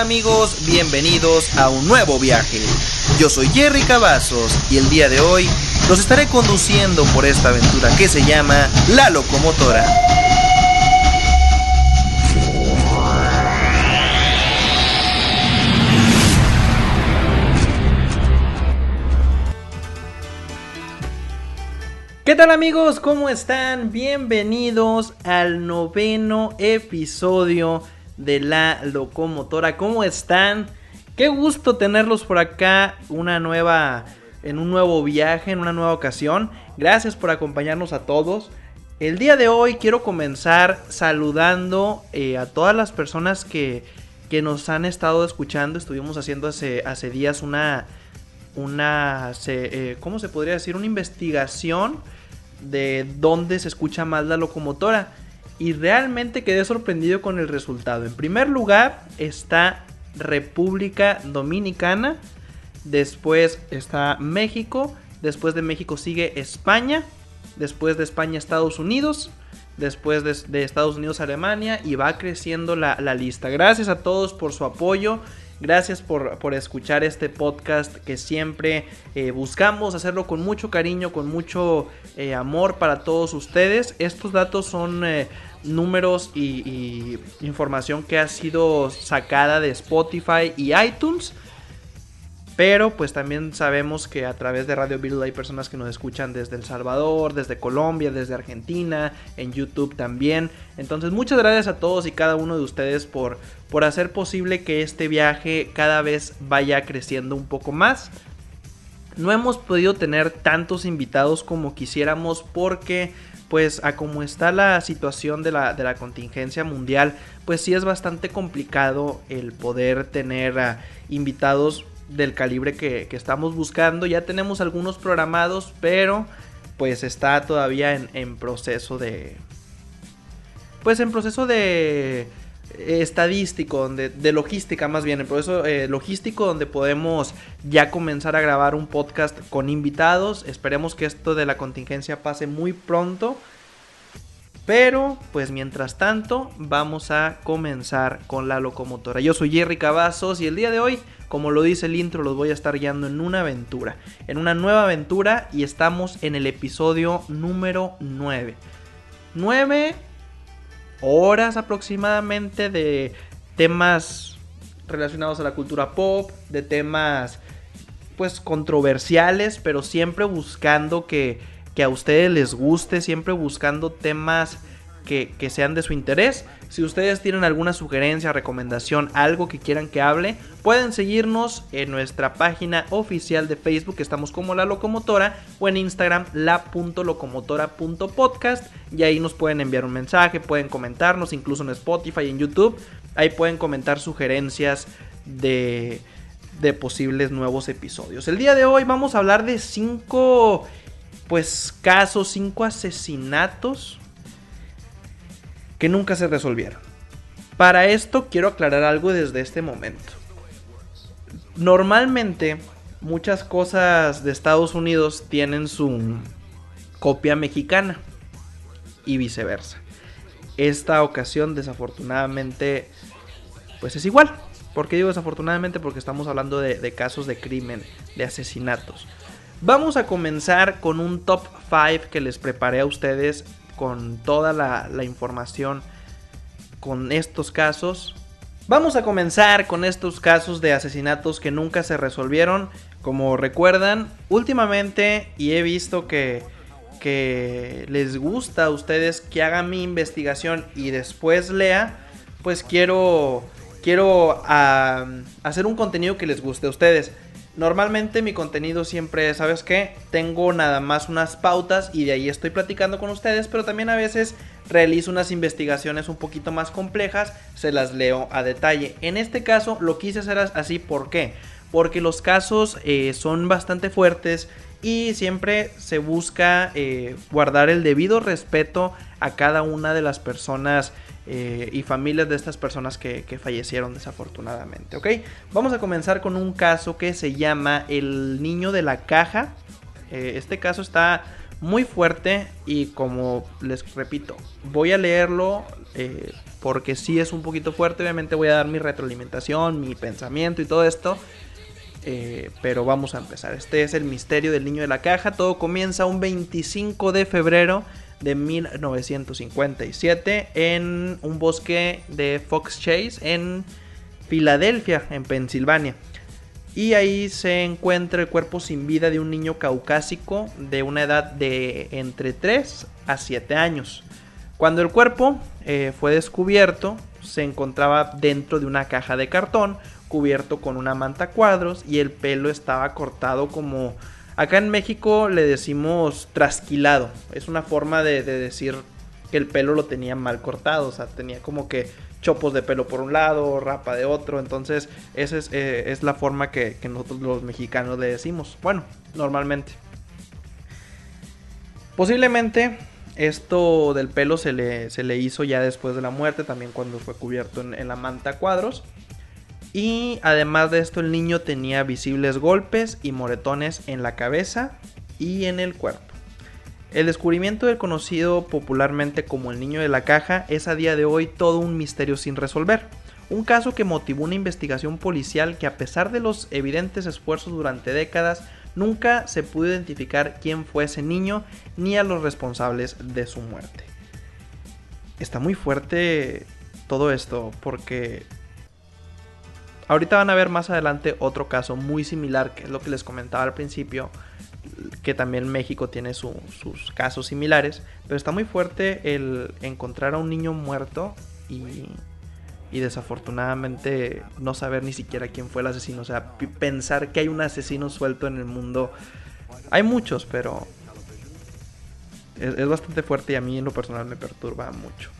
¿Qué tal amigos? Bienvenidos a un nuevo viaje. Yo soy Jerry Cavazos y el día de hoy los estaré conduciendo por esta aventura que se llama La Locomotora. ¿Qué tal amigos? ¿Cómo están? Bienvenidos al noveno episodio de La Locomotora. ¿Cómo están? Qué gusto tenerlos por acá, una nueva en un nuevo viaje, en una nueva ocasión. Gracias por acompañarnos a todos. El día de hoy quiero comenzar saludando eh, a todas las personas que, que, nos han estado escuchando. Estuvimos haciendo hace, hace días una, una, se, eh, ¿cómo se podría decir? Una investigación de dónde se escucha más la locomotora. Y realmente quedé sorprendido con el resultado. En primer lugar está República Dominicana. Después está México. Después de México sigue España. Después de España Estados Unidos. Después de, Estados Unidos Alemania. Y va creciendo la, lista. Gracias a todos por su apoyo. Gracias por, escuchar este podcast que siempre eh, buscamos hacerlo con mucho cariño, con mucho eh, amor para todos ustedes. Estos datos son eh, números y, información que ha sido sacada de Spotify y iTunes. Pero pues también sabemos que a través de Radio Build hay personas que nos escuchan desde El Salvador, desde Colombia, desde Argentina, en YouTube también. Entonces muchas gracias a todos y cada uno de ustedes por, por hacer posible que este viaje cada vez vaya creciendo un poco más. No hemos podido tener tantos invitados como quisiéramos porque pues a como está la situación de la, de la contingencia mundial, pues sí es bastante complicado el poder tener invitados del calibre que, estamos buscando. Ya tenemos algunos programados, pero pues está todavía en, proceso de... Pues en proceso de eh, estadístico, de logística más bien, en proceso eh, logístico donde podemos ya comenzar a grabar un podcast con invitados. Esperemos que esto de la contingencia pase muy pronto. Pero, pues mientras tanto, vamos a comenzar con la locomotora. Yo soy Jerry Cavazos y el día de hoy como lo dice el intro, los voy a estar guiando en una aventura, en una nueva aventura y estamos en el episodio número 9. 9 horas aproximadamente de temas relacionados a la cultura pop, de temas pues controversiales, pero siempre buscando que, que a ustedes les guste, siempre buscando temas que, sean de su interés. Si ustedes tienen alguna sugerencia, recomendación, algo que quieran que hable, pueden seguirnos en nuestra página oficial de Facebook, estamos como La Locomotora, o en Instagram la.locomotora.podcast, y ahí nos pueden enviar un mensaje, pueden comentarnos, incluso en Spotify y en YouTube, ahí pueden comentar sugerencias de, de posibles nuevos episodios. El día de hoy vamos a hablar de cinco pues casos, cinco asesinatos que nunca se resolvieron. Para esto quiero aclarar algo desde este momento. Normalmente muchas cosas de Estados Unidos tienen su copia mexicana y viceversa. Esta ocasión desafortunadamente pues es igual. ¿Por qué digo desafortunadamente? Porque estamos hablando de, de casos de crimen, de asesinatos. Vamos a comenzar con un top 5 que les preparé a ustedes con toda la, información con estos casos. Vamos a comenzar con estos casos de asesinatos que nunca se resolvieron. Como recuerdan, últimamente, y he visto que, les gusta a ustedes que haga mi investigación y después lea, pues quiero, quiero ah, hacer un contenido que les guste a ustedes. Normalmente mi contenido siempre, ¿sabes qué? Tengo nada más unas pautas y de ahí estoy platicando con ustedes, pero también a veces realizo unas investigaciones un poquito más complejas, se las leo a detalle. En este caso lo quise hacer así, ¿por qué? Porque los casos eh, son bastante fuertes y siempre se busca eh, guardar el debido respeto a cada una de las personas eh, y familias de estas personas que, fallecieron desafortunadamente. ¿ok? Vamos a comenzar con un caso que se llama El Niño de la Caja. Eh, este caso está muy fuerte y como les repito, voy a leerlo porque sí es un poquito fuerte. Obviamente voy a dar mi retroalimentación, mi pensamiento y todo esto. Eh, pero vamos a empezar. Este es el misterio del niño de la caja. Todo comienza un 25 de febrero de 1957 en un bosque de Fox Chase en Filadelfia, en Pensilvania. Y ahí se encuentra el cuerpo sin vida de un niño caucásico de una edad de entre 3 a 7 años. Cuando el cuerpo eh, fue descubierto, se encontraba dentro de una caja de cartón cubierto con una manta cuadros y el pelo estaba cortado como... Acá en México le decimos trasquilado. Es una forma de, decir que el pelo lo tenía mal cortado. O sea, tenía como que chopos de pelo por un lado, rapa de otro. Entonces, esa es, eh, la forma que, nosotros los mexicanos le decimos. Bueno, normalmente. Posiblemente esto del pelo se le, se le, hizo ya después de la muerte, también cuando fue cubierto en, en la manta cuadros. Y además de esto el niño tenía visibles golpes y moretones en la cabeza y en el cuerpo. El descubrimiento del conocido popularmente como el niño de la caja es a día de hoy todo un misterio sin resolver. Un caso que motivó una investigación policial que a pesar de los evidentes esfuerzos durante décadas, nunca se pudo identificar quién fue ese niño ni a los responsables de su muerte. Está muy fuerte todo esto porque Ahorita van a ver más adelante otro caso muy similar, que es lo que les comentaba al principio, que también México tiene sus casos similares, pero está muy fuerte el encontrar a un niño muerto y, y desafortunadamente no saber ni siquiera quién fue el asesino, o sea, pensar que hay un asesino suelto en el mundo. Hay muchos, pero es bastante fuerte y a mí en lo personal me perturba mucho.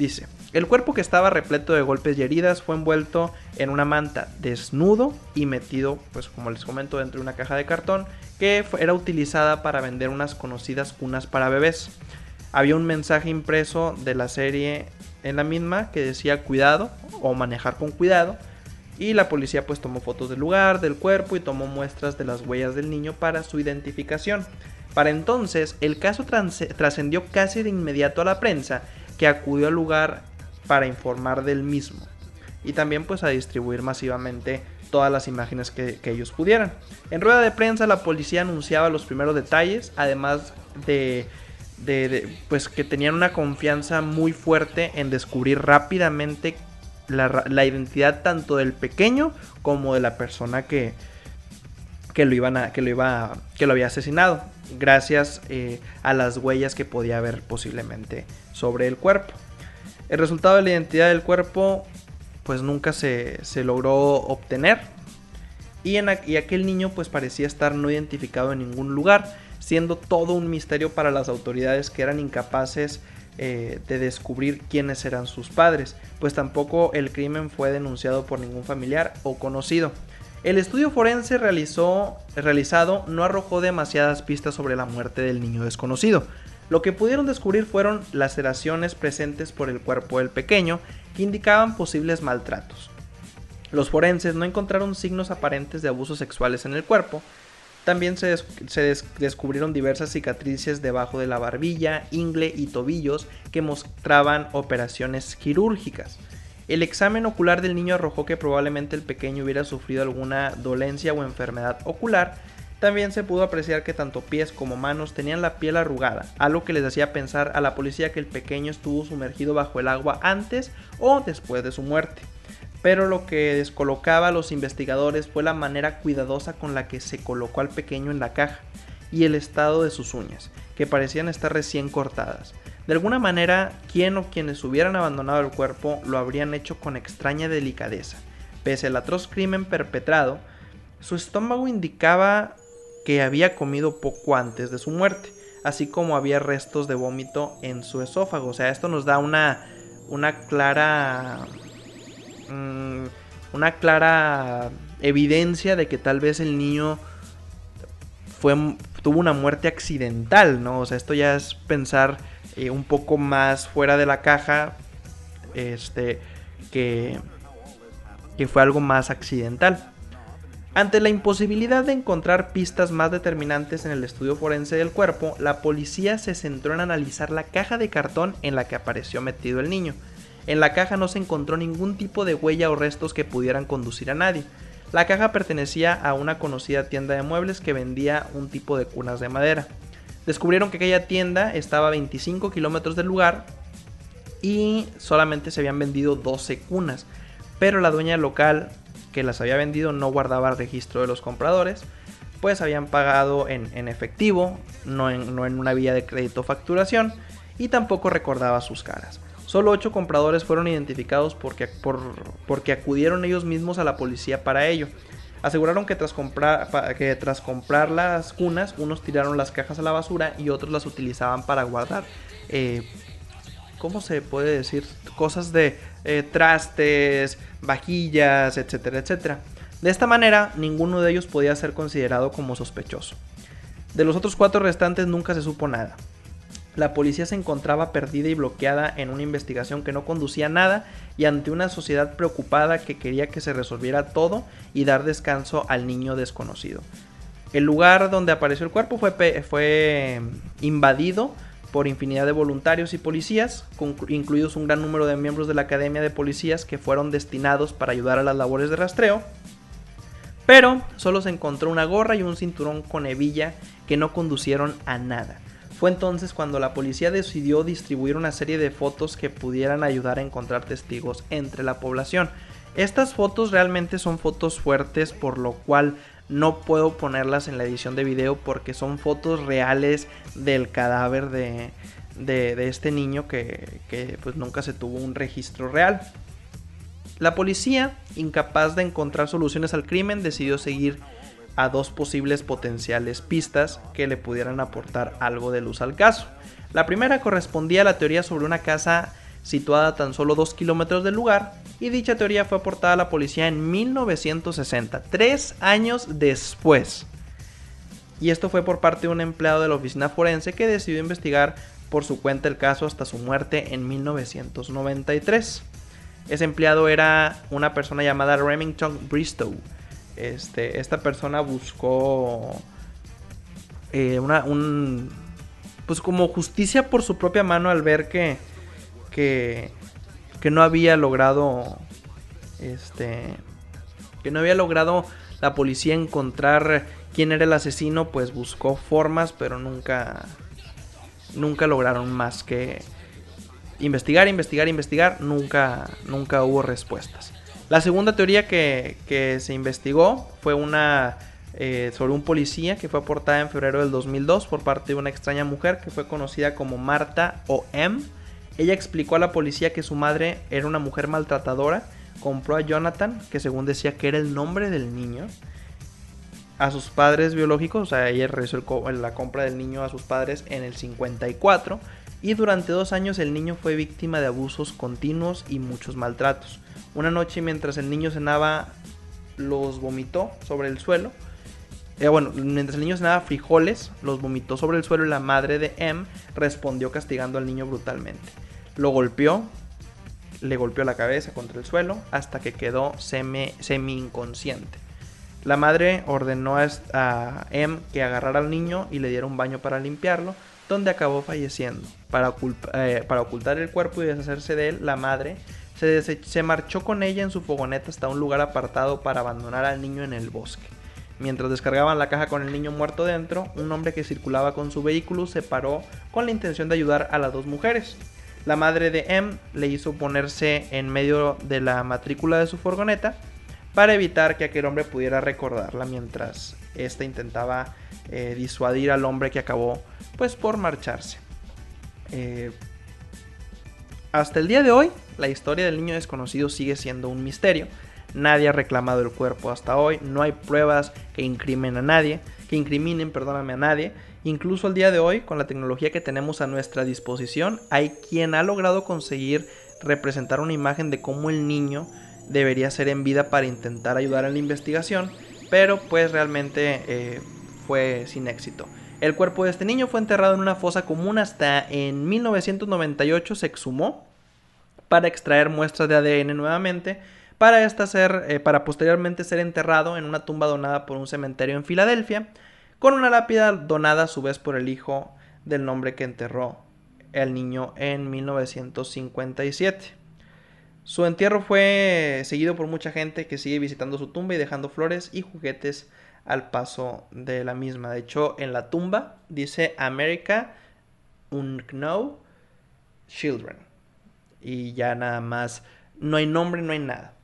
Dice, el cuerpo que estaba repleto de golpes y heridas fue envuelto en una manta desnudo y metido, pues como les comento, dentro de una caja de cartón que era utilizada para vender unas conocidas cunas para bebés. Había un mensaje impreso de la serie en la misma que decía cuidado o manejar con cuidado y la policía pues tomó fotos del lugar, del cuerpo y tomó muestras de las huellas del niño para su identificación. Para entonces el caso trascendió casi de inmediato a la prensa que acudió al lugar para informar del mismo y también pues a distribuir masivamente todas las imágenes que, ellos pudieran. En rueda de prensa la policía anunciaba los primeros detalles, además de, pues que tenían una confianza muy fuerte en descubrir rápidamente la, identidad tanto del pequeño como de la persona que, que lo iban a, que lo iba que lo había asesinado gracias eh, a las huellas que podía haber posiblemente sobre el cuerpo. El resultado de la identidad del cuerpo pues nunca se, logró obtener y, en, aquel niño pues parecía estar no identificado en ningún lugar, siendo todo un misterio para las autoridades que eran incapaces eh, de descubrir quiénes eran sus padres, pues tampoco el crimen fue denunciado por ningún familiar o conocido. El estudio forense realizó, realizado no arrojó demasiadas pistas sobre la muerte del niño desconocido. Lo que pudieron descubrir fueron laceraciones presentes por el cuerpo del pequeño que indicaban posibles maltratos. Los forenses no encontraron signos aparentes de abusos sexuales en el cuerpo. También se, se descubrieron diversas cicatrices debajo de la barbilla, ingle y tobillos que mostraban operaciones quirúrgicas. El examen ocular del niño arrojó que probablemente el pequeño hubiera sufrido alguna dolencia o enfermedad ocular. También se pudo apreciar que tanto pies como manos tenían la piel arrugada, algo que les hacía pensar a la policía que el pequeño estuvo sumergido bajo el agua antes o después de su muerte. Pero lo que descolocaba a los investigadores fue la manera cuidadosa con la que se colocó al pequeño en la caja y el estado de sus uñas, que parecían estar recién cortadas. De alguna manera, quien o quienes hubieran abandonado el cuerpo lo habrían hecho con extraña delicadeza. Pese al atroz crimen perpetrado, su estómago indicaba que había comido poco antes de su muerte, así como había restos de vómito en su esófago. O sea, esto nos da una, una clara... Mm, una clara evidencia de que tal vez el niño fue, tuvo una muerte accidental, ¿no? O sea, esto ya es pensar eh, un poco más fuera de la caja, este, que, que fue algo más accidental. Ante la imposibilidad de encontrar pistas más determinantes en el estudio forense del cuerpo, la policía se centró en analizar la caja de cartón en la que apareció metido el niño. En la caja no se encontró ningún tipo de huella o restos que pudieran conducir a nadie. La caja pertenecía a una conocida tienda de muebles que vendía un tipo de cunas de madera. Descubrieron que aquella tienda estaba a 25 kilómetros del lugar y solamente se habían vendido 12 cunas, pero la dueña local que las había vendido no guardaba registro de los compradores, pues habían pagado en, efectivo, no en, no en una vía de crédito facturación, y tampoco recordaba sus caras. Solo 8 compradores fueron identificados porque, porque acudieron ellos mismos a la policía para ello. Aseguraron que tras, comprar, que tras comprar las cunas, unos tiraron las cajas a la basura y otros las utilizaban para guardar eh, ¿cómo se puede decir? Cosas de eh, trastes, vajillas, etcétera, etcétera. De esta manera, ninguno de ellos podía ser considerado como sospechoso. De los otros cuatro restantes nunca se supo nada. La policía se encontraba perdida y bloqueada en una investigación que no conducía a nada y ante una sociedad preocupada que quería que se resolviera todo y dar descanso al niño desconocido. El lugar donde apareció el cuerpo fue, fue invadido por infinidad de voluntarios y policías, incluidos un gran número de miembros de la Academia de Policías que fueron destinados para ayudar a las labores de rastreo. Pero solo se encontró una gorra y un cinturón con hebilla que no conducieron a nada. Fue entonces cuando la policía decidió distribuir una serie de fotos que pudieran ayudar a encontrar testigos entre la población. Estas fotos realmente son fotos fuertes, por lo cual no puedo ponerlas en la edición de video porque son fotos reales del cadáver de, este niño que, que, pues nunca se tuvo un registro real. La policía, incapaz de encontrar soluciones al crimen, decidió seguir a dos posibles potenciales pistas que le pudieran aportar algo de luz al caso. La primera correspondía a la teoría sobre una casa situada a tan solo 2 kilómetros del lugar, y dicha teoría fue aportada a la policía en 1960, tres años después. Y esto fue por parte de un empleado de la oficina forense que decidió investigar por su cuenta el caso hasta su muerte en 1993. Ese empleado era una persona llamada Remington Bristow. Este, esta persona buscó eh, una, un, pues como justicia por su propia mano al ver que que, que no había logrado este que no había logrado la policía encontrar quién era el asesino, pues buscó formas, pero nunca nunca lograron más que investigar, investigar, investigar, nunca nunca hubo respuestas. La segunda teoría que, se investigó fue una eh, sobre un policía que fue aportada en febrero del 2002 por parte de una extraña mujer que fue conocida como Marta O.M ella explicó a la policía que su madre era una mujer maltratadora, compró a Jonathan, que según decía que era el nombre del niño, a sus padres biológicos, o sea, ella realizó la compra del niño a sus padres en el 54 y durante dos años el niño fue víctima de abusos continuos y muchos maltratos. Una noche mientras el niño cenaba los vomitó sobre el suelo. Eh, bueno, mientras el niño cenaba frijoles, los vomitó sobre el suelo y la madre de M respondió castigando al niño brutalmente. Lo golpeó, le golpeó la cabeza contra el suelo hasta que quedó semi, inconsciente. La madre ordenó a M que agarrara al niño y le diera un baño para limpiarlo, donde acabó falleciendo. Para, eh, para ocultar el cuerpo y deshacerse de él, la madre se, marchó con ella en su fogoneta hasta un lugar apartado para abandonar al niño en el bosque. Mientras descargaban la caja con el niño muerto dentro, un hombre que circulaba con su vehículo se paró con la intención de ayudar a las dos mujeres. La madre de M le hizo ponerse en medio de la matrícula de su furgoneta para evitar que aquel hombre pudiera recordarla mientras ésta intentaba eh, disuadir al hombre que acabó pues por marcharse. Eh, hasta el día de hoy, la historia del niño desconocido sigue siendo un misterio. Nadie ha reclamado el cuerpo hasta hoy, no hay pruebas que incriminen a nadie, que incriminen, perdóname, a nadie. Incluso al día de hoy, con la tecnología que tenemos a nuestra disposición, hay quien ha logrado conseguir representar una imagen de cómo el niño debería ser en vida para intentar ayudar en la investigación, pero pues realmente eh, fue sin éxito. El cuerpo de este niño fue enterrado en una fosa común hasta en 1998 se exhumó para extraer muestras de ADN nuevamente, para, esta ser, eh, para posteriormente ser enterrado en una tumba donada por un cementerio en Filadelfia con una lápida donada a su vez por el hijo del nombre que enterró el niño en 1957. Su entierro fue seguido por mucha gente que sigue visitando su tumba y dejando flores y juguetes al paso de la misma. De hecho, en la tumba dice America Unknown Children. Y ya nada más, no hay nombre, no hay nada.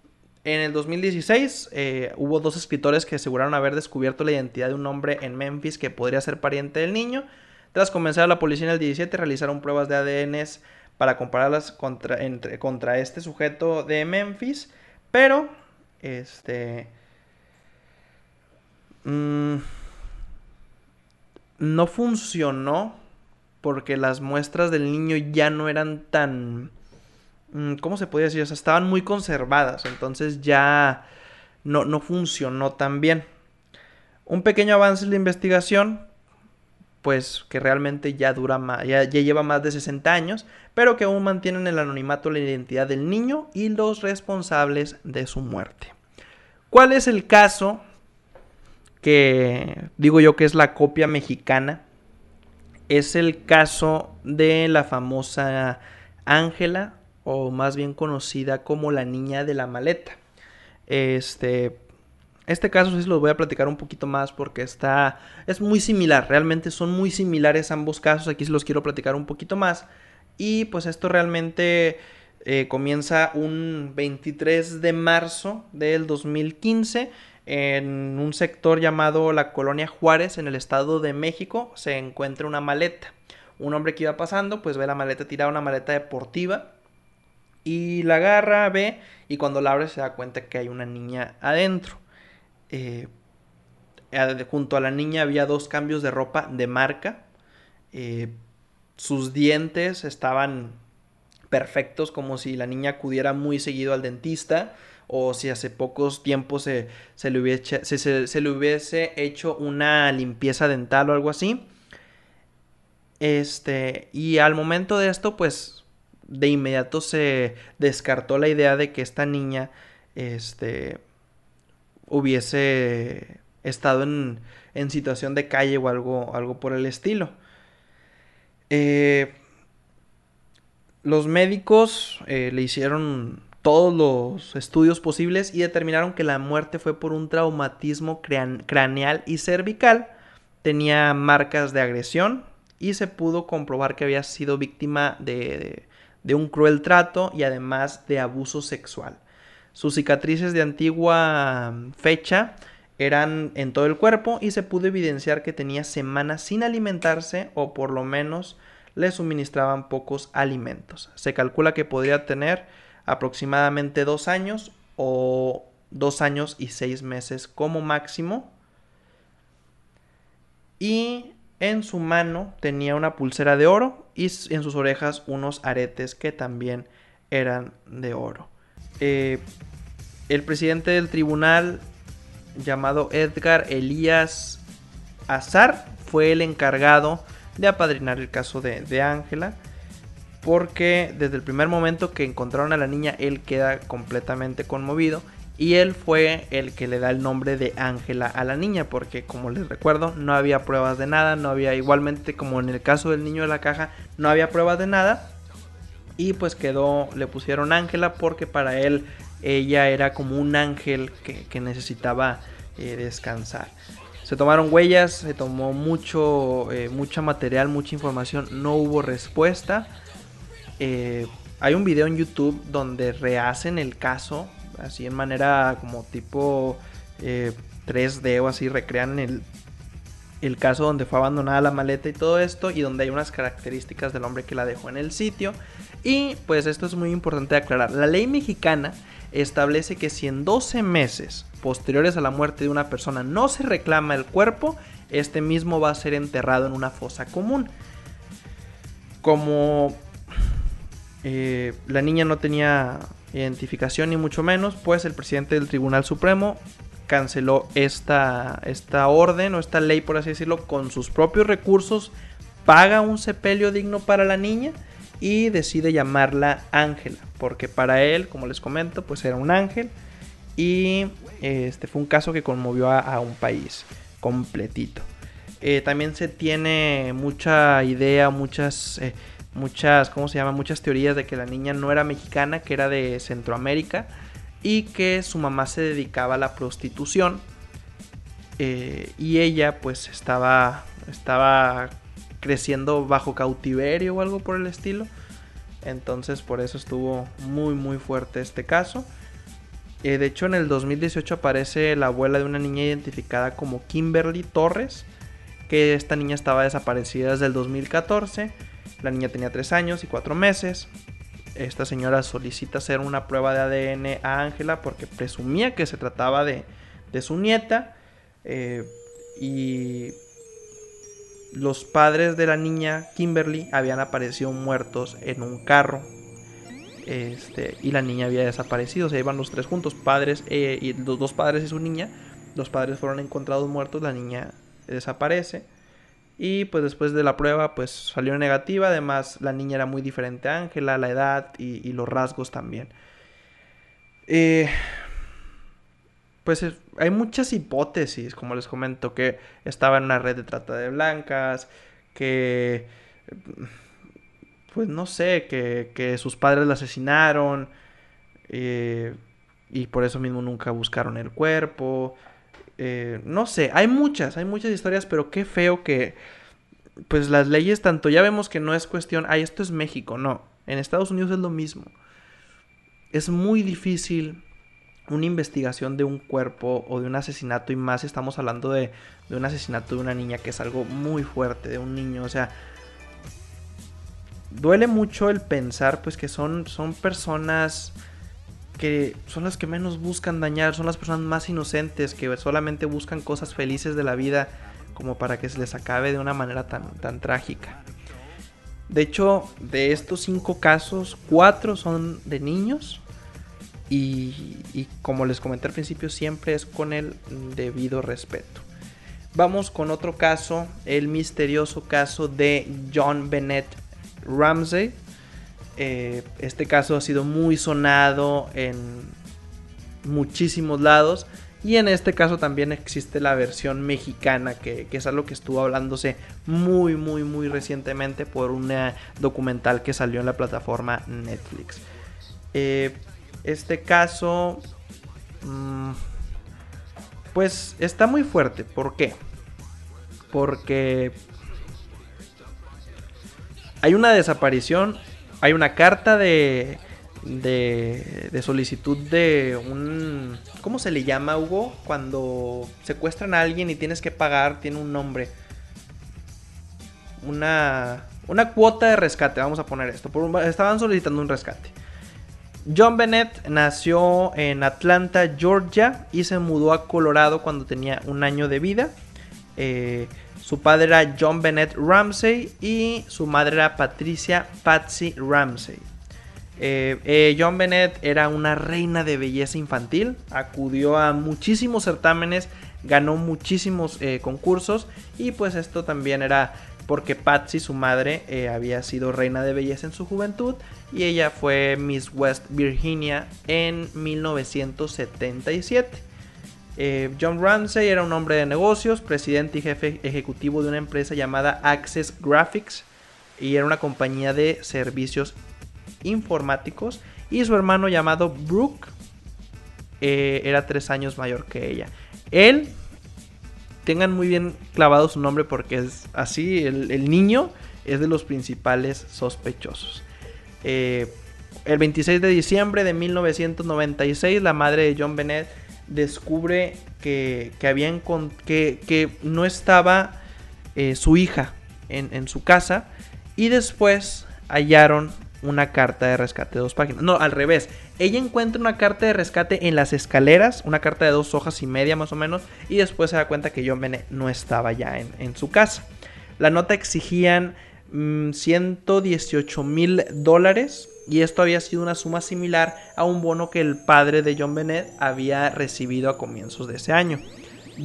En el 2016 eh, hubo dos escritores que aseguraron haber descubierto la identidad de un hombre en Memphis que podría ser pariente del niño. Tras comenzar la policía en el 17 realizaron pruebas de ADN para compararlas contra, entre, contra este sujeto de Memphis. Pero, este... Mm, no funcionó porque las muestras del niño ya no eran tan... Mm, ¿Cómo se podía decir? O sea, estaban muy conservadas, entonces ya no, no funcionó tan bien. Un pequeño avance en la investigación, pues que realmente ya dura más, ya, ya, lleva más de 60 años, pero que aún mantienen el anonimato la identidad del niño y los responsables de su muerte. ¿Cuál es el caso que digo yo que es la copia mexicana? Es el caso de la famosa Ángela, o más bien conocida como la niña de la maleta. Este, este caso sí se los voy a platicar un poquito más porque está, es muy similar, realmente son muy similares ambos casos, aquí se los quiero platicar un poquito más. Y pues esto realmente eh, comienza un 23 de marzo del 2015 en un sector llamado la Colonia Juárez, en el Estado de México, se encuentra una maleta. Un hombre que iba pasando, pues ve la maleta tirada, una maleta deportiva, y la agarra, ve, y cuando la abre se da cuenta que hay una niña adentro. Eh, junto a la niña había dos cambios de ropa de marca. Eh, sus dientes estaban perfectos, como si la niña acudiera muy seguido al dentista o si hace pocos tiempos se, le hubiese, se, le hubiese hecho una limpieza dental o algo así. Este, y al momento de esto, pues de inmediato se descartó la idea de que esta niña este, hubiese estado en, en situación de calle o algo, algo por el estilo. Eh, los médicos eh, le hicieron todos los estudios posibles y determinaron que la muerte fue por un traumatismo craneal y cervical. Tenía marcas de agresión y se pudo comprobar que había sido víctima de, un cruel trato y además de abuso sexual. Sus cicatrices de antigua fecha eran en todo el cuerpo y se pudo evidenciar que tenía semanas sin alimentarse o por lo menos le suministraban pocos alimentos. Se calcula que podría tener aproximadamente dos años o dos años y seis meses como máximo. Y en su mano tenía una pulsera de oro y en sus orejas unos aretes que también eran de oro. Eh, el presidente del tribunal llamado Edgar Elías Azar fue el encargado de apadrinar el caso de Ángela porque desde el primer momento que encontraron a la niña él queda completamente conmovido y él fue el que le da el nombre de Ángela a la niña porque como les recuerdo no había pruebas de nada, no había igualmente como en el caso del niño de la caja no había pruebas de nada y pues quedó, le pusieron Ángela porque para él ella era como un ángel que, necesitaba eh, descansar. Se tomaron huellas, se tomó mucho, eh, material, mucha información, no hubo respuesta eh, hay un video en YouTube donde rehacen el caso, así en manera como tipo 3D eh, o así, recrean el, el caso donde fue abandonada la maleta y todo esto, y donde hay unas características del hombre que la dejó en el sitio. Y pues esto es muy importante aclarar. La ley mexicana establece que si en 12 meses posteriores a la muerte de una persona no se reclama el cuerpo, este mismo va a ser enterrado en una fosa común. Como eh, la niña no tenía identificación ni mucho menos, pues el presidente del Tribunal Supremo canceló esta, esta orden o esta ley, por así decirlo, con sus propios recursos, paga un sepelio digno para la niña y decide llamarla Ángela, porque para él, como les comento, pues era un ángel y este fue un caso que conmovió a, un país completito. Eh, también se tiene mucha idea, muchas... Eh, muchas, ¿cómo se llama? Muchas teorías de que la niña no era mexicana, que era de Centroamérica y que su mamá se dedicaba a la prostitución eh, y ella pues estaba, estaba creciendo bajo cautiverio o algo por el estilo. Entonces por eso estuvo muy muy fuerte este caso. Eh, de hecho en el 2018 aparece la abuela de una niña identificada como Kimberly Torres, que esta niña estaba desaparecida desde el 2014. La niña tenía 3 años y 4 meses. Esta señora solicita hacer una prueba de ADN a Ángela porque presumía que se trataba de, de su nieta. Eh, y los padres de la niña Kimberly habían aparecido muertos en un carro. Este, y la niña había desaparecido. Se iban los tres juntos, padres eh, y los dos padres y su niña. Los padres fueron encontrados muertos, la niña desaparece. Y pues después de la prueba pues salió negativa. Además la niña era muy diferente a Ángela, la edad y, los rasgos también. Eh, pues hay muchas hipótesis, como les comento, que estaba en una red de trata de blancas, que, pues no sé, que, sus padres la asesinaron eh, y por eso mismo nunca buscaron el cuerpo. Eh, no sé, hay muchas, hay muchas historias, pero qué feo que, pues las leyes, tanto ya vemos que no es cuestión, ay, esto es México, no, en Estados Unidos es lo mismo. Es muy difícil una investigación de un cuerpo o de un asesinato y más estamos hablando de, un asesinato de una niña que es algo muy fuerte, de un niño, o sea, duele mucho el pensar pues que son, son personas que son las que menos buscan dañar, son las personas más inocentes que solamente buscan cosas felices de la vida como para que se les acabe de una manera tan, tan trágica. De hecho, de estos cinco casos, cuatro son de niños, y, como les comenté al principio, siempre es con el debido respeto. Vamos con otro caso, el misterioso caso de John Bennett Ramsey. Eh, este caso ha sido muy sonado en muchísimos lados. Y en este caso también existe la versión mexicana, que, es algo que estuvo hablándose muy, muy, muy recientemente por un documental que salió en la plataforma Netflix. Eh, este caso, mm, pues está muy fuerte. ¿Por qué? Porque hay una desaparición, hay una carta de, de, de, solicitud de un... ¿Cómo se le llama, Hugo? Cuando secuestran a alguien y tienes que pagar, tiene un nombre. Una, una cuota de rescate, vamos a poner esto. estaban solicitando un rescate. John Bennett nació en Atlanta, Georgia y se mudó a Colorado cuando tenía un año de vida. Eh, su padre era John Bennett Ramsey y su madre era Patricia Patsy Ramsey. Eh, eh, John Bennett era una reina de belleza infantil, acudió a muchísimos certámenes, ganó muchísimos concursos y pues esto también era porque Patsy, su madre, había sido reina de belleza en su juventud y ella fue Miss West Virginia en 1977. Eh, John Ramsey era un hombre de negocios, presidente y jefe ejecutivo de una empresa llamada Access Graphics y era una compañía de servicios informáticos y su hermano llamado Brooke eh, era tres años mayor que ella. Él, tengan muy bien clavado su nombre porque es así, el niño es de los principales sospechosos. Eh, el 26 de diciembre de 1996, la madre de John Bennett descubre que, que, que, no estaba eh, su hija en, su casa y después hallaron una carta de rescate de dos páginas. No, al revés. Ella encuentra una carta de rescate en las escaleras, una carta de dos hojas y media más o menos, y después se da cuenta que John Bennett no estaba ya en, en su casa. La nota exigían 118 mm, mil dólares y esto había sido una suma similar a un bono que el padre de John Bennett había recibido a comienzos de ese año.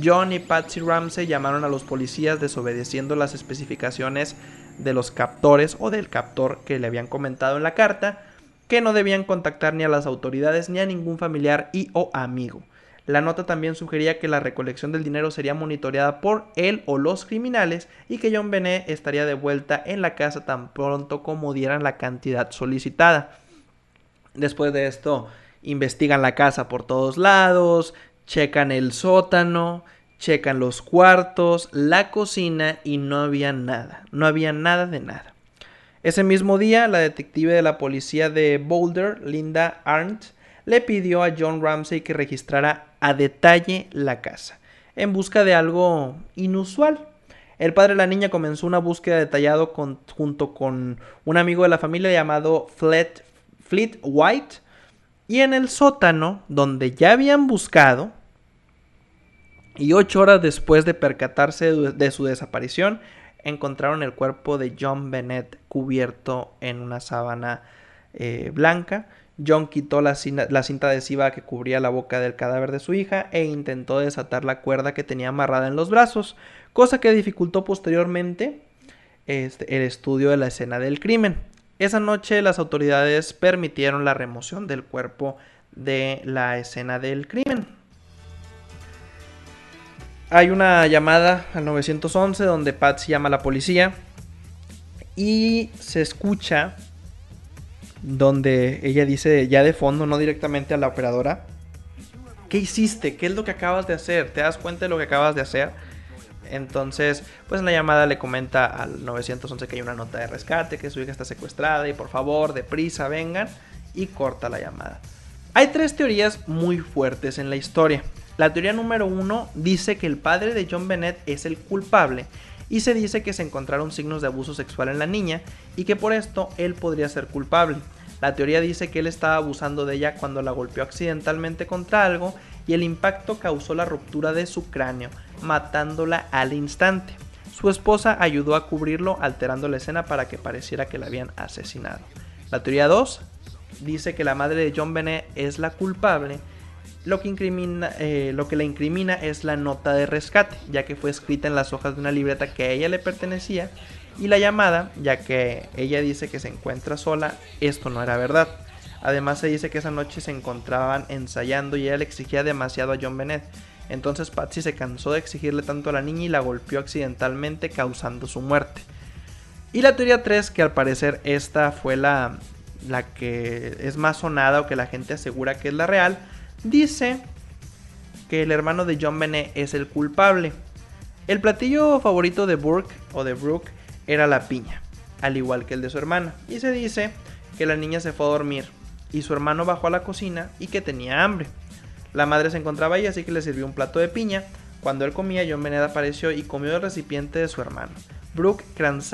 John y Patsy Ramsey llamaron a los policías desobedeciendo las especificaciones de los captores o del captor que le habían comentado en la carta, que no debían contactar ni a las autoridades ni a ningún familiar y o amigo. La nota también sugería que la recolección del dinero sería monitoreada por él o los criminales y que John Benet estaría de vuelta en la casa tan pronto como dieran la cantidad solicitada. Después de esto, investigan la casa por todos lados, checan el sótano, checan los cuartos, la cocina y no había nada, no había nada de nada. Ese mismo día, la detective de la policía de Boulder, Linda Arndt, le pidió a John Ramsey que registrara a detalle la casa, en busca de algo inusual. El padre de la niña comenzó una búsqueda detallada junto con un amigo de la familia llamado Fleet White, y en el sótano, donde ya habían buscado, y ocho horas después de percatarse de su desaparición, encontraron el cuerpo de John Bennett cubierto en una sábana eh, blanca. John quitó la, cinta adhesiva que cubría la boca del cadáver de su hija e intentó desatar la cuerda que tenía amarrada en los brazos, cosa que dificultó posteriormente este, el estudio de la escena del crimen. Esa noche las autoridades permitieron la remoción del cuerpo de la escena del crimen. Hay una llamada al 911 donde Patsy llama a la policía y se escucha donde ella dice ya de fondo, no directamente a la operadora, ¿qué hiciste? ¿Qué es lo que acabas de hacer? ¿Te das cuenta de lo que acabas de hacer? Entonces, pues en la llamada le comenta al 911 que hay una nota de rescate, que su hija está secuestrada y por favor, deprisa, vengan y corta la llamada. Hay tres teorías muy fuertes en la historia. La teoría número uno dice que el padre de John Bennett es el culpable y se dice que se encontraron signos de abuso sexual en la niña y que por esto él podría ser culpable. La teoría dice que él estaba abusando de ella cuando la golpeó accidentalmente contra algo y el impacto causó la ruptura de su cráneo, matándola al instante. Su esposa ayudó a cubrirlo alterando la escena para que pareciera que la habían asesinado. La teoría 2 dice que la madre de John Bennett es la culpable lo que, incrimina, eh, lo que le incrimina es la nota de rescate, ya que fue escrita en las hojas de una libreta que a ella le pertenecía, y la llamada, ya que ella dice que se encuentra sola, esto no era verdad. Además se dice que esa noche se encontraban ensayando y ella le exigía demasiado a John Bennett. Entonces Patsy se cansó de exigirle tanto a la niña y la golpeó accidentalmente causando su muerte. Y la teoría 3, que al parecer esta fue la, la que es más sonada o que la gente asegura que es la real, dice que el hermano de John Benet es el culpable. El platillo favorito de Burke o de Brooke era la piña, al igual que el de su hermana, y se dice que la niña se fue a dormir y su hermano bajó a la cocina y que tenía hambre. La madre se encontraba ahí así que le sirvió un plato de piña. Cuando él comía, John Benet apareció y comió el recipiente de su hermano. Brooke,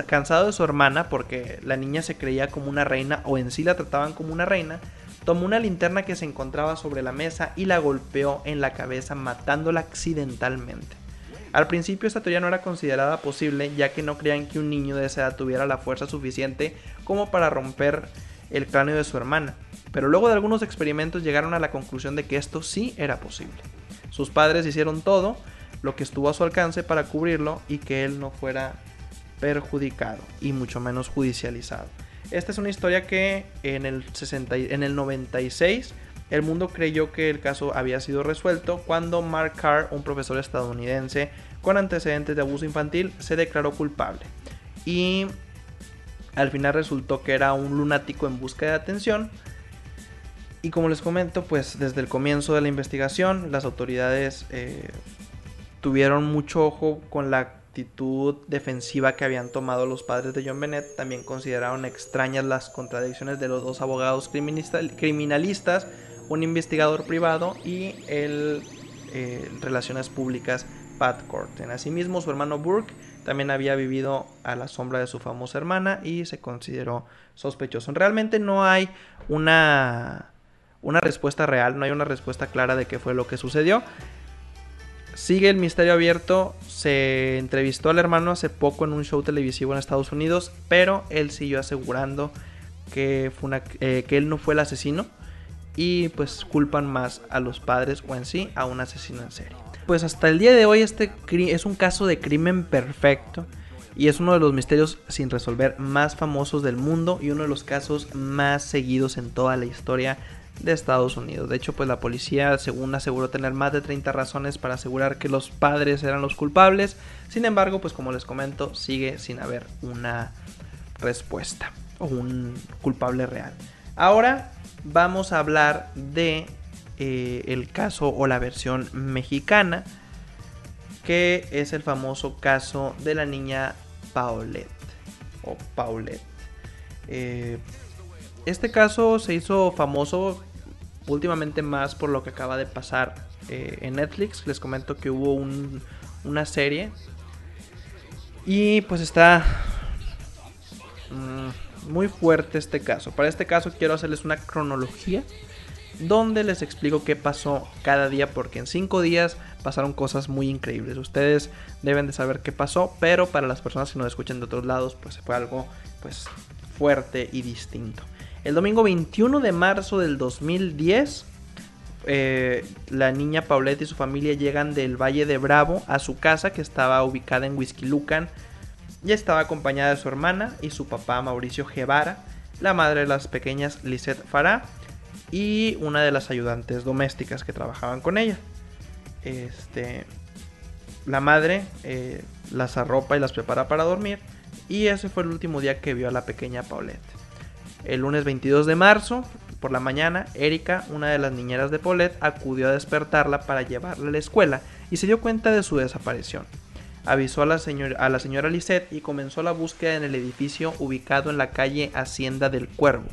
cansado de su hermana porque la niña se creía como una reina o en sí la trataban como una reina, tomó una linterna que se encontraba sobre la mesa y la golpeó en la cabeza matándola accidentalmente. Al principio esta teoría no era considerada posible ya que no creían que un niño de esa edad tuviera la fuerza suficiente como para romper el cráneo de su hermana, pero luego de algunos experimentos llegaron a la conclusión de que esto sí era posible. Sus padres hicieron todo lo que estuvo a su alcance para cubrirlo y que él no fuera perjudicado y mucho menos judicializado. Esta es una historia que en el, 60, en el 96 el mundo creyó que el caso había sido resuelto cuando Mark Carr, un profesor estadounidense con antecedentes de abuso infantil, se declaró culpable. Y al final resultó que era un lunático en busca de atención. Y como les comento, pues desde el comienzo de la investigación, las autoridades eh, tuvieron mucho ojo con la actitud defensiva que habían tomado los padres de John Bennett. También consideraron extrañas las contradicciones de los dos abogados criminalistas, un investigador privado y el eh, Relaciones Públicas Pat Corten. Asimismo, su hermano Burke también había vivido a la sombra de su famosa hermana y se consideró sospechoso. Realmente no hay una, una respuesta real, no hay una respuesta clara de qué fue lo que sucedió. Sigue el misterio abierto. Se entrevistó al hermano hace poco en un show televisivo en Estados Unidos, pero él siguió asegurando que, fue eh, que él no fue el asesino y pues culpan más a los padres o en sí a un asesino en serie. Pues hasta el día de hoy este es un caso de crimen perfecto y es uno de los misterios sin resolver más famosos del mundo y uno de los casos más seguidos en toda la historia de Estados Unidos. De hecho, pues la policía, según aseguró tener más de 30 razones para asegurar que los padres eran los culpables. Sin embargo, pues como les comento, sigue sin haber una respuesta o un culpable real. Ahora vamos a hablar de eh, el caso o la versión mexicana, que es el famoso caso de la niña Paulette o Paulette. Eh, este caso se hizo famoso últimamente más por lo que acaba de pasar eh, en Netflix. Les comento que hubo una serie. Y pues está mm, muy fuerte este caso. Para este caso quiero hacerles una cronología donde les explico qué pasó cada día porque en cinco días pasaron cosas muy increíbles. Ustedes deben de saber qué pasó, pero para las personas que nos escuchan de otros lados, pues fue algo pues fuerte y distinto. El domingo 21 de marzo del 2010, eh, la niña Paulette y su familia llegan del Valle de Bravo a su casa que estaba ubicada en Whisky Lucan. Ya estaba acompañada de su hermana y su papá Mauricio Guevara, la madre de las pequeñas Lisette Farah y una de las ayudantes domésticas que trabajaban con ella. Este, la madre eh, las arropa y las prepara para dormir y ese fue el último día que vio a la pequeña Paulette. El lunes 22 de marzo, por la mañana, Erika, una de las niñeras de Paulette, acudió a despertarla para llevarla a la escuela y se dio cuenta de su desaparición. Avisó a la, señora, a la señora Lisette y comenzó la búsqueda en el edificio ubicado en la calle Hacienda del Cuervo.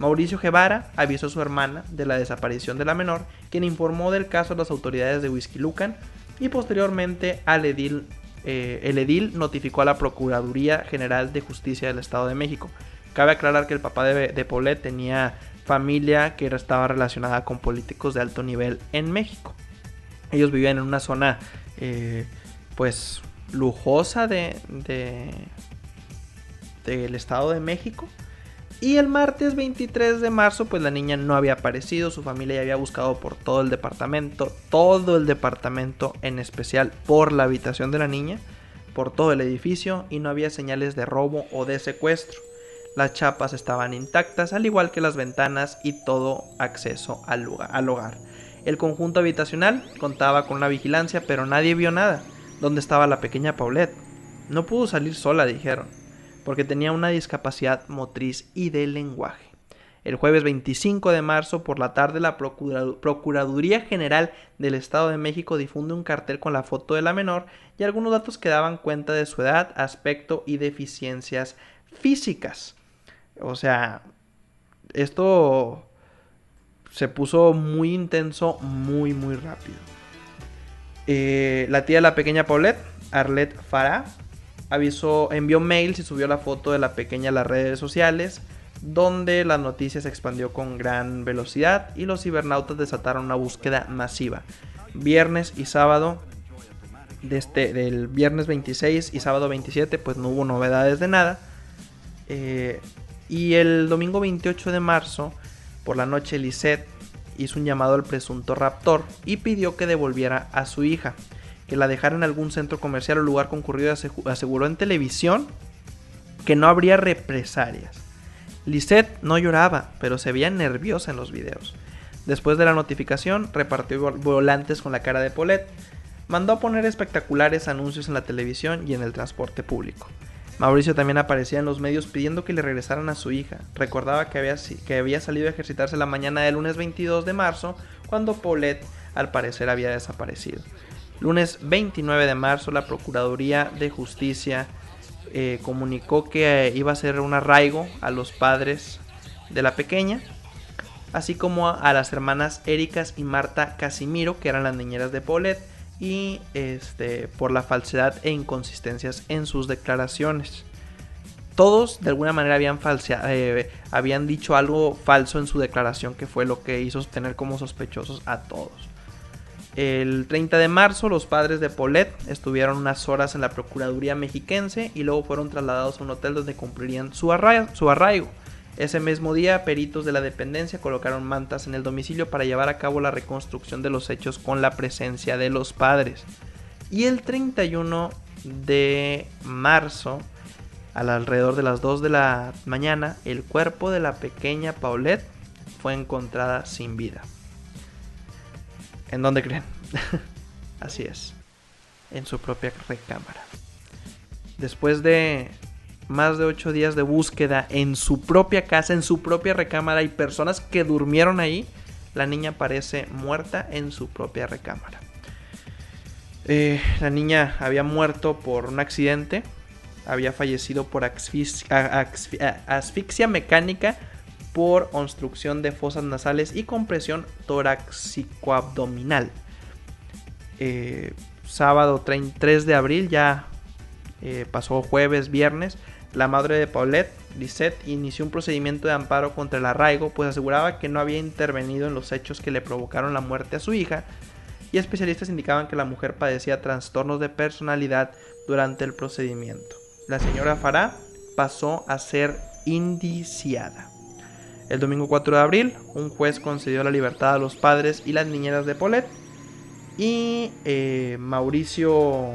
Mauricio Guevara avisó a su hermana de la desaparición de la menor, quien informó del caso a las autoridades de Whisky Lucan y posteriormente eh, el edil notificó a la Procuraduría General de Justicia del Estado de México, Cabe aclarar que el papá de, de Paulette tenía familia que estaba relacionada con políticos de alto nivel en México. Ellos vivían en una zona eh, pues lujosa de, del Estado de México. Y el martes 23 de marzo, pues la niña no había aparecido, su familia ya había buscado por todo el departamento, todo el departamento, en especial por la habitación de la niña, por todo el edificio, y no había señales de robo o de secuestro. Las chapas estaban intactas, al igual que las ventanas y todo acceso al, hogar. El conjunto habitacional contaba con una vigilancia, pero nadie vio nada. ¿Dónde estaba la pequeña Paulette? No pudo salir sola, dijeron, porque tenía una discapacidad motriz y de lenguaje. El jueves 25 de marzo por la tarde la Procuraduría General del Estado de México difunde un cartel con la foto de la menor y algunos datos que daban cuenta de su edad, aspecto y deficiencias físicas. O sea, esto se puso muy intenso muy, muy rápido. Eh, la tía de la pequeña Paulette, Arlette Farah, avisó, envió mails y subió la foto de la pequeña a las redes sociales, donde la noticia se expandió con gran velocidad y los cibernautas desataron una búsqueda masiva. Viernes y sábado, este, del viernes 26 y sábado 27, pues no hubo novedades de nada. Eh, y el domingo 28 de marzo, por la noche, Lisette hizo un llamado al presunto raptor y pidió que devolviera a su hija, que la dejara en algún centro comercial o lugar concurrido aseguró en televisión que no habría represalias. Lisette no lloraba, pero se veía nerviosa en los videos. Después de la notificación, repartió volantes con la cara de Paulette, mandó a poner espectaculares anuncios en la televisión y en el transporte público. Mauricio también aparecía en los medios pidiendo que le regresaran a su hija. Recordaba que había, que había salido a ejercitarse la mañana del lunes 22 de marzo, cuando Paulette al parecer había desaparecido. Lunes 29 de marzo, la Procuraduría de Justicia eh, comunicó que eh, iba a hacer un arraigo a los padres de la pequeña, así como a, las hermanas Éricas y Marta Casimiro, que eran las niñeras de Paulette, y este, por la falsedad e inconsistencias en sus declaraciones. Todos de alguna manera habían, eh, habían dicho algo falso en su declaración que fue lo que hizo tener como sospechosos a todos. El 30 de marzo los padres de Paulette estuvieron unas horas en la Procuraduría Mexiquense y luego fueron trasladados a un hotel donde cumplirían su arraigo. Ese mismo día, peritos de la dependencia colocaron mantas en el domicilio para llevar a cabo la reconstrucción de los hechos con la presencia de los padres. Y el 31 de marzo, al alrededor de las 2 de la mañana, el cuerpo de la pequeña Paulette fue encontrada sin vida. ¿En dónde creen? Así es, en su propia recámara. Después de más de ocho días de búsqueda en su propia casa, en su propia recámara y personas que durmieron ahí, la niña aparece muerta en su propia recámara. Eh, la niña había muerto por un accidente, había fallecido por asfixia, mecánica por obstrucción de fosas nasales y compresión torácico-abdominal. Eh, sábado 3 de abril, ya eh, pasó jueves, viernes, la madre de Paulette, Lisette, inició un procedimiento de amparo contra el arraigo, pues aseguraba que no había intervenido en los hechos que le provocaron la muerte a su hija, y especialistas indicaban que la mujer padecía trastornos de personalidad durante el procedimiento. La señora Farah pasó a ser indiciada. El domingo 4 de abril, un juez concedió la libertad a los padres y las niñeras de Paulette, y eh, Mauricio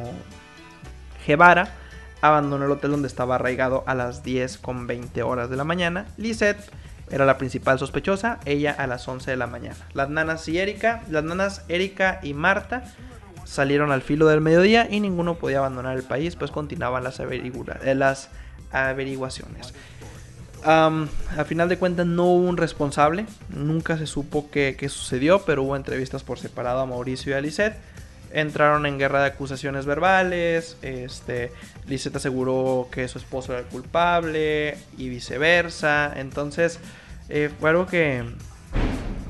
Guevara abandonó el hotel donde estaba arraigado a las 10 con 20 horas de la mañana. Lisette era la principal sospechosa, ella a las 11 de la mañana. Las nanas y Erika, las nanas Erika y Marta salieron al filo del mediodía y ninguno podía abandonar el país, pues continuaban las, eh, averiguaciones. a final de cuentas no hubo un responsable, nunca se supo qué, qué, sucedió, pero hubo entrevistas por separado a Mauricio y a Lisette entraron en guerra de acusaciones verbales. Este, Lisette aseguró que su esposo era el culpable y viceversa. Entonces, eh, fue algo que,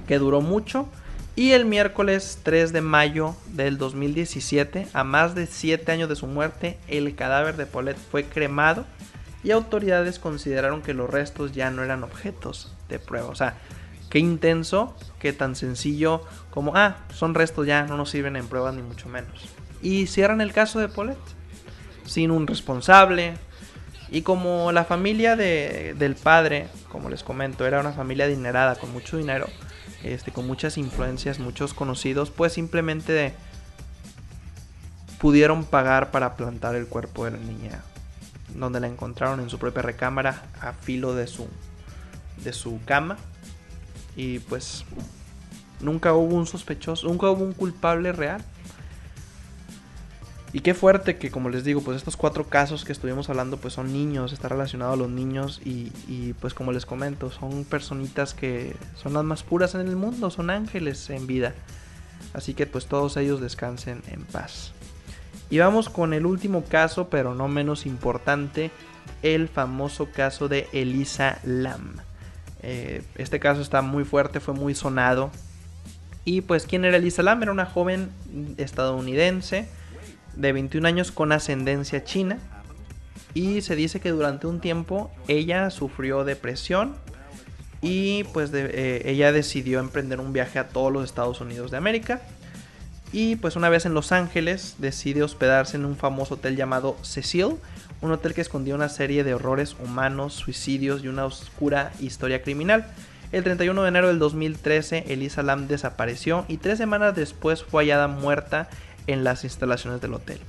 que duró mucho. Y el miércoles 3 de mayo del 2017, a más de 7 años de su muerte, el cadáver de Paulette fue cremado y autoridades consideraron que los restos ya no eran objetos de prueba. O sea, qué intenso, qué tan sencillo como, ah, son restos ya, no nos sirven en pruebas ni mucho menos. Y cierran el caso de Paulette, sin un responsable. Y como la familia del padre, como les comento, era una familia adinerada, con mucho dinero, este, con muchas influencias, muchos conocidos, pues simplemente pudieron pagar para plantar el cuerpo de la niña, donde la encontraron en su propia recámara a filo de su, de su cama y pues nunca hubo un sospechoso, nunca hubo un culpable real. Y qué fuerte que, como les digo, pues estos cuatro casos que estuvimos hablando, pues son niños, está relacionado a los niños y, y, pues como les comento, son personitas que son las más puras en el mundo, son ángeles en vida. Así que pues todos ellos descansen en paz. Y vamos con el último caso, pero no menos importante, el famoso caso de Elisa Lam. Eh, este caso está muy fuerte, fue muy sonado. Y pues, ¿quién era Elisa Lam? Era una joven estadounidense de 21 años con ascendencia china. Y se dice que durante un tiempo ella sufrió depresión y pues eh, ella decidió emprender un viaje a todos los Estados Unidos de América. Y pues una vez en Los Ángeles decide hospedarse en un famoso hotel llamado Cecil, un hotel que escondía una serie de horrores humanos, suicidios y una oscura historia criminal. El 31 de enero del 2013, Elisa Lam desapareció y tres semanas después fue hallada muerta en las instalaciones del hotel.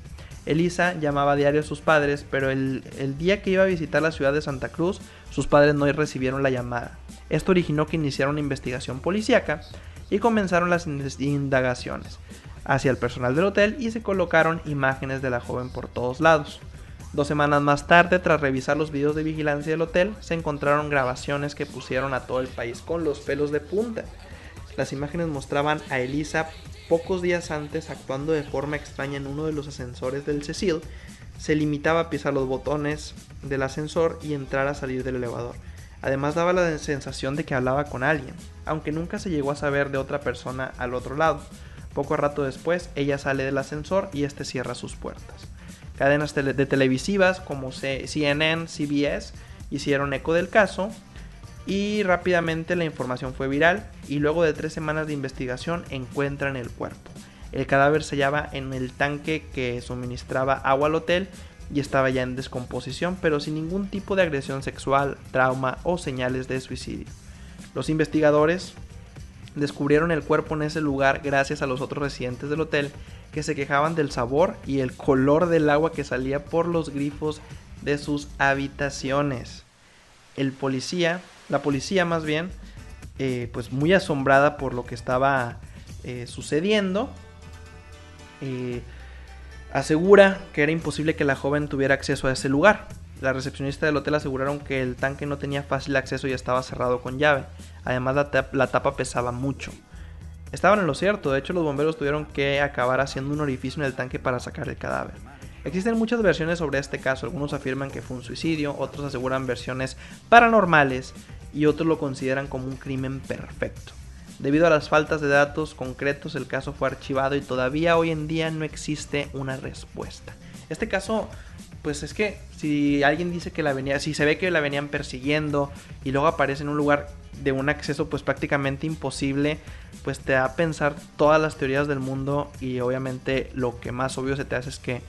Elisa llamaba a diario a sus padres, pero el, día que iba a visitar la ciudad de Santa Cruz, sus padres no recibieron la llamada. Esto originó que iniciara una investigación policíaca y comenzaron las indagaciones hacia el personal del hotel y se colocaron imágenes de la joven por todos lados. Dos semanas más tarde, tras revisar los videos de vigilancia del hotel, se encontraron grabaciones que pusieron a todo el país con los pelos de punta. Las imágenes mostraban a Elisa pocos días antes actuando de forma extraña en uno de los ascensores del Cecil. Se limitaba a pisar los botones del ascensor y entrar a salir del elevador. Además daba la sensación de que hablaba con alguien, aunque nunca se llegó a saber de otra persona al otro lado. Poco rato después, ella sale del ascensor y este cierra sus puertas. Cadenas de televisivas como CNN, CBS hicieron eco del caso y rápidamente la información fue viral y luego de tres semanas de investigación encuentran el cuerpo. El cadáver se hallaba en el tanque que suministraba agua al hotel y estaba ya en descomposición, pero sin ningún tipo de agresión sexual, trauma o señales de suicidio. Los investigadores descubrieron el cuerpo en ese lugar gracias a los otros residentes del hotel que se quejaban del sabor y el color del agua que salía por los grifos de sus habitaciones. El policía, la policía más bien, eh, pues muy asombrada por lo que estaba eh, sucediendo. asegura que era imposible que la joven tuviera acceso a ese lugar. La recepcionista del hotel aseguraron que el tanque no tenía fácil acceso y estaba cerrado con llave. Además la, tapa pesaba mucho. Estaban en lo cierto, de hecho los bomberos tuvieron que acabar haciendo un orificio en el tanque para sacar el cadáver. Existen muchas versiones sobre este caso, algunos afirman que fue un suicidio, otros aseguran versiones paranormales y otros lo consideran como un crimen perfecto. Debido a las faltas de datos concretos, el caso fue archivado y todavía hoy en día no existe una respuesta. Este caso pues es que si alguien dice que la venía, si se ve que la venían persiguiendo y luego aparece en un lugar de un acceso pues prácticamente imposible, pues te da a pensar todas las teorías del mundo y obviamente lo que más obvio se te hace es que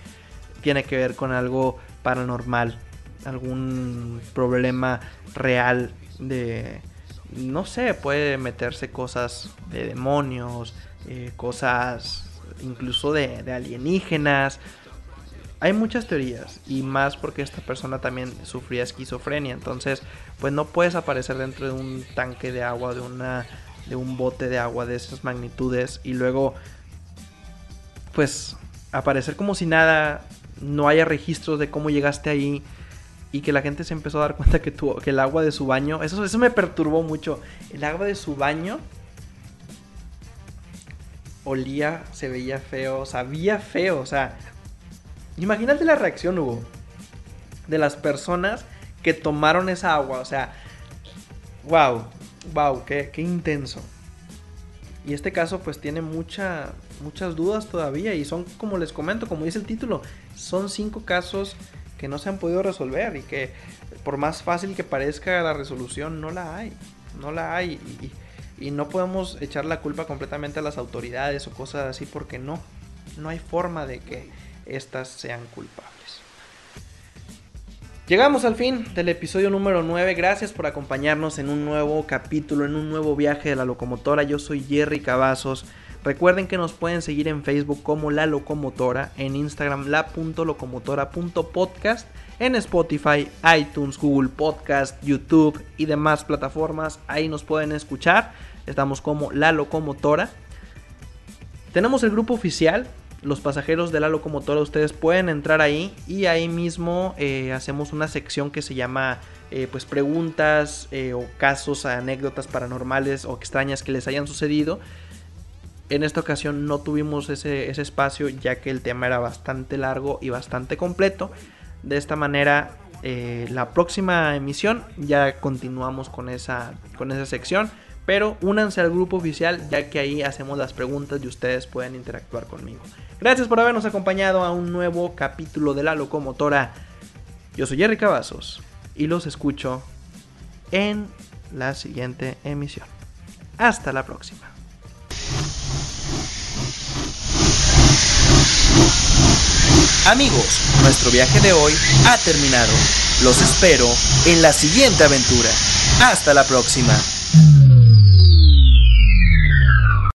tiene que ver con algo paranormal, algún problema real de, no sé, puede meterse cosas de demonios, eh, cosas incluso de, de alienígenas, hay muchas teorías y más porque esta persona también sufría esquizofrenia, entonces pues no puedes aparecer dentro de un tanque de agua, de una de un bote de agua de esas magnitudes y luego pues aparecer como si nada, no haya registros de cómo llegaste ahí y que la gente se empezó a dar cuenta que, tu, que el agua de su baño, eso, eso me perturbó mucho, el agua de su baño olía, se veía feo, sabía feo, o sea, Imagínate la reacción, Hugo, de las personas que tomaron esa agua. O sea, wow, wow, qué, intenso. Y este caso pues tiene mucha, muchas dudas todavía y son, como les comento, como dice el título, son cinco casos que no se han podido resolver y que por más fácil que parezca la resolución, no la hay. No la hay y no podemos echar la culpa completamente a las autoridades o cosas así porque no. No hay forma de que estas sean culpables. Llegamos al fin del episodio número 9. Gracias por acompañarnos en un nuevo capítulo, en un nuevo viaje de la locomotora. Yo soy Jerry Cavazos. Recuerden que nos pueden seguir en Facebook como La Locomotora, en Instagram la.locomotora.podcast, en Spotify, iTunes, Google Podcast, YouTube y demás plataformas. Ahí nos pueden escuchar. Estamos como La Locomotora. Tenemos el grupo oficial los pasajeros de la locomotora, ustedes pueden entrar ahí y ahí mismo eh, hacemos una sección que se llama eh, pues preguntas eh, o casos, anécdotas paranormales o extrañas que les hayan sucedido. En esta ocasión no tuvimos ese, espacio ya que el tema era bastante largo y bastante completo. De esta manera, la próxima emisión ya continuamos con esa, con esa sección. Pero únanse al grupo oficial ya que ahí hacemos las preguntas y ustedes pueden interactuar conmigo. Gracias por habernos acompañado a un nuevo capítulo de La Locomotora. Yo soy Jerry Cavazos y los escucho en la siguiente emisión. Hasta la próxima. Amigos, nuestro viaje de hoy ha terminado. Los espero en la siguiente aventura. Hasta la próxima.